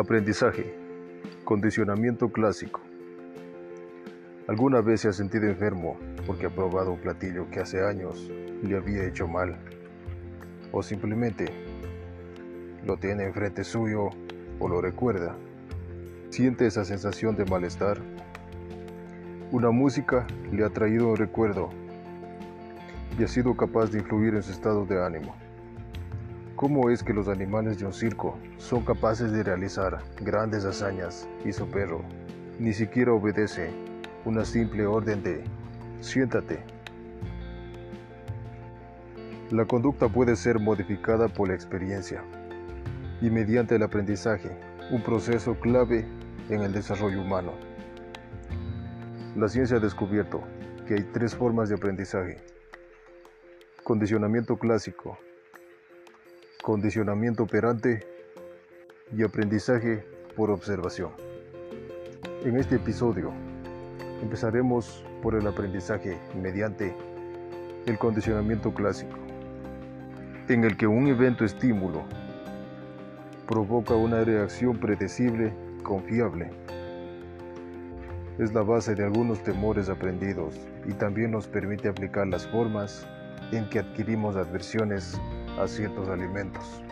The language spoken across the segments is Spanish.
Aprendizaje. Condicionamiento clásico. ¿Alguna vez se ha sentido enfermo porque ha probado un platillo que hace años le había hecho mal? ¿O simplemente lo tiene enfrente suyo o lo recuerda? ¿Siente esa sensación de malestar? Una música le ha traído un recuerdo y ha sido capaz de influir en su estado de ánimo. ¿Cómo es que los animales de un circo son capaces de realizar grandes hazañas y su perro ni siquiera obedece una simple orden de siéntate? La conducta puede ser modificada por la experiencia y mediante el aprendizaje, un proceso clave en el desarrollo humano. La ciencia ha descubierto que hay tres formas de aprendizaje. Condicionamiento clásico, condicionamiento operante y aprendizaje por observación. En este episodio empezaremos por el aprendizaje mediante el condicionamiento clásico, en el que un evento estímulo provoca una reacción predecible, confiable. Es la base de algunos temores aprendidos y también nos permite aplicar las formas en que adquirimos adversiones a ciertos alimentos.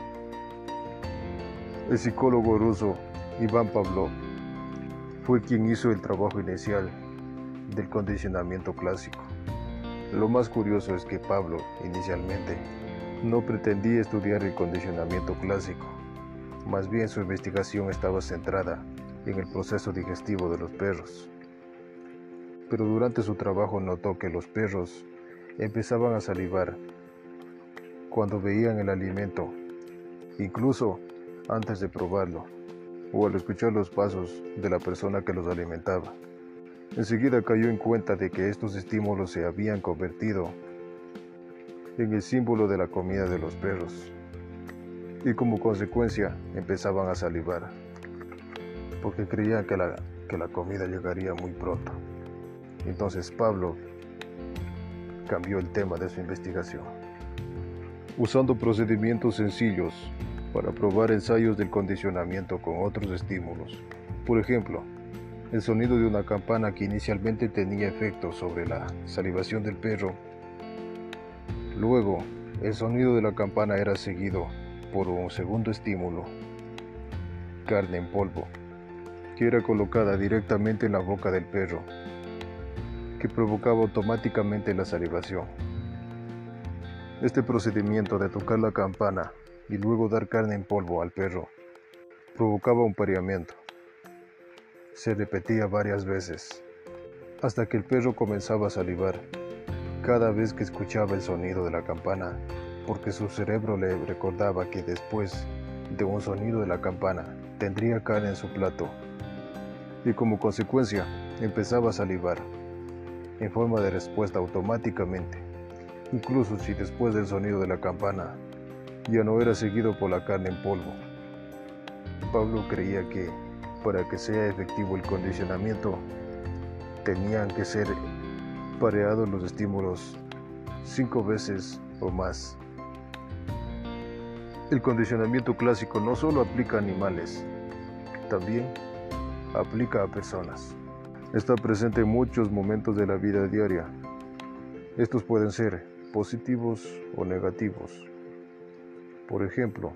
El psicólogo ruso Iván Pavlov fue quien hizo el trabajo inicial del condicionamiento clásico. Lo más curioso es que Pablo inicialmente no pretendía estudiar el condicionamiento clásico, más bien su investigación estaba centrada en el proceso digestivo de los perros. Pero durante su trabajo notó que los perros empezaban a salivar cuando veían el alimento, incluso antes de probarlo o al escuchar los pasos de la persona que los alimentaba. Enseguida cayó en cuenta de que estos estímulos se habían convertido en el símbolo de la comida de los perros y como consecuencia empezaban a salivar porque creían que la, que la comida llegaría muy pronto. Entonces Pablo cambió el tema de su investigación usando procedimientos sencillos para probar ensayos del condicionamiento con otros estímulos. Por ejemplo, el sonido de una campana que inicialmente tenía efecto sobre la salivación del perro. Luego, el sonido de la campana era seguido por un segundo estímulo, carne en polvo, que era colocada directamente en la boca del perro, que provocaba automáticamente la salivación. Este procedimiento de tocar la campana y luego dar carne en polvo al perro provocaba un pareamiento. Se repetía varias veces, hasta que el perro comenzaba a salivar cada vez que escuchaba el sonido de la campana, porque su cerebro le recordaba que después de un sonido de la campana tendría carne en su plato, y como consecuencia empezaba a salivar, en forma de respuesta automáticamente incluso si después del sonido de la campana ya no era seguido por la carne en polvo. Pablo creía que para que sea efectivo el condicionamiento tenían que ser pareados los estímulos cinco veces o más. El condicionamiento clásico no solo aplica a animales, también aplica a personas. Está presente en muchos momentos de la vida diaria. Estos pueden ser positivos o negativos. Por ejemplo,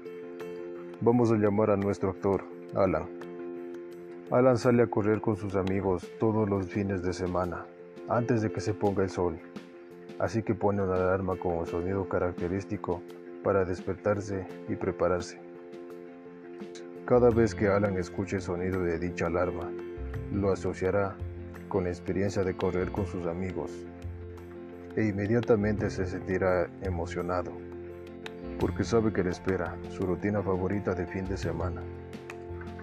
vamos a llamar a nuestro actor, Alan. Alan sale a correr con sus amigos todos los fines de semana, antes de que se ponga el sol, así que pone una alarma con un sonido característico para despertarse y prepararse. Cada vez que Alan escuche el sonido de dicha alarma, lo asociará con la experiencia de correr con sus amigos e inmediatamente se sentirá emocionado, porque sabe que le espera su rutina favorita de fin de semana.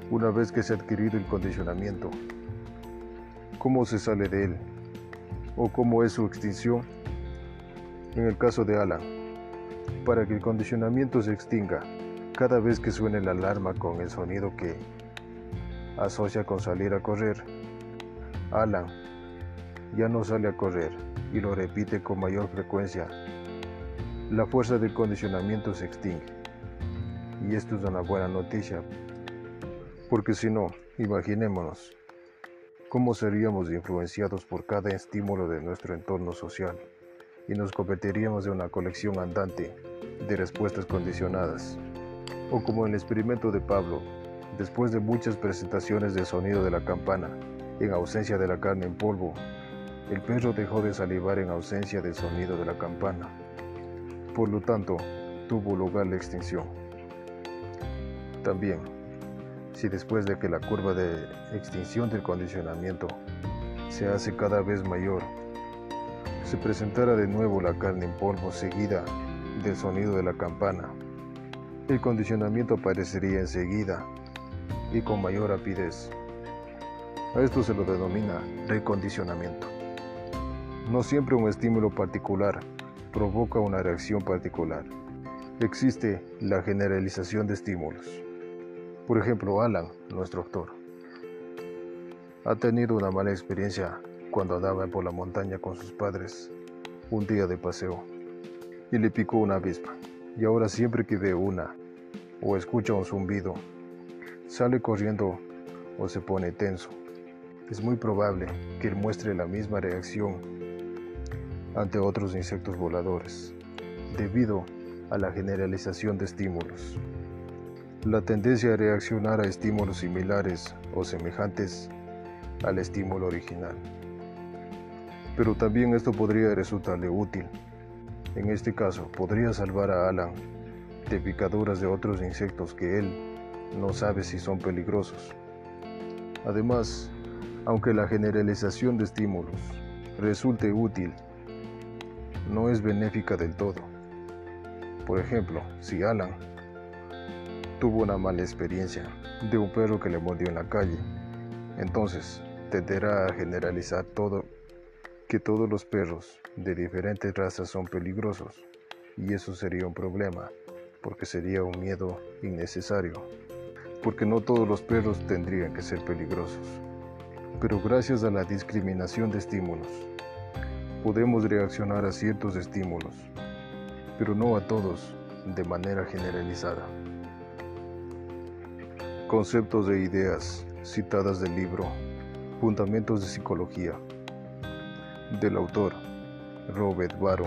Una vez que se ha adquirido el condicionamiento, ¿cómo se sale de él? ¿O cómo es su extinción? En el caso de Alan, para que el condicionamiento se extinga, cada vez que suene la alarma con el sonido que asocia con salir a correr, Alan ya no sale a correr y lo repite con mayor frecuencia, la fuerza del condicionamiento se extingue. Y esto es una buena noticia, Porque si no, imaginémonos cómo seríamos influenciados por cada estímulo de nuestro entorno social y nos convertiríamos en una colección andante de respuestas condicionadas. O como el experimento de Pablo, después de muchas presentaciones del sonido de la campana, en ausencia de la carne en polvo, el perro dejó de salivar en ausencia del sonido de la campana. Por lo tanto, tuvo lugar la extinción. También, si después de que la curva de extinción del condicionamiento se hace cada vez mayor, se presentara de nuevo la carne en polvo seguida del sonido de la campana, el condicionamiento aparecería enseguida y con mayor rapidez. A esto se lo denomina recondicionamiento. No siempre un estímulo particular provoca una reacción particular. Existe la generalización de estímulos. Por ejemplo, Alan, nuestro actor, ha tenido una mala experiencia cuando andaba por la montaña con sus padres un día de paseo y le picó una avispa. Y ahora siempre que ve una o escucha un zumbido, sale corriendo o se pone tenso. Es muy probable que él muestre la misma reacción ante otros insectos voladores, debido a la generalización de estímulos. La tendencia a reaccionar a estímulos similares o semejantes al estímulo original. Pero también esto podría resultarle útil. En este caso, podría salvar a Alan de picaduras de otros insectos que él no sabe si son peligrosos. Además, aunque la generalización de estímulos resulte útil no es benéfica del todo. Por ejemplo, si Alan tuvo una mala experiencia de un perro que le mordió en la calle, entonces tenderá a generalizar todo que todos los perros de diferentes razas son peligrosos y eso sería un problema porque sería un miedo innecesario porque no todos los perros tendrían que ser peligrosos pero gracias a la discriminación de estímulos podemos reaccionar a ciertos estímulos, pero no a todos de manera generalizada. Conceptos e ideas citadas del libro Fundamentos de Psicología del autor Robert Baro.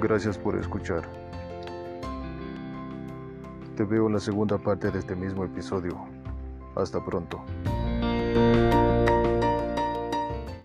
Gracias por escuchar. Te veo en la segunda parte de este mismo episodio. Hasta pronto.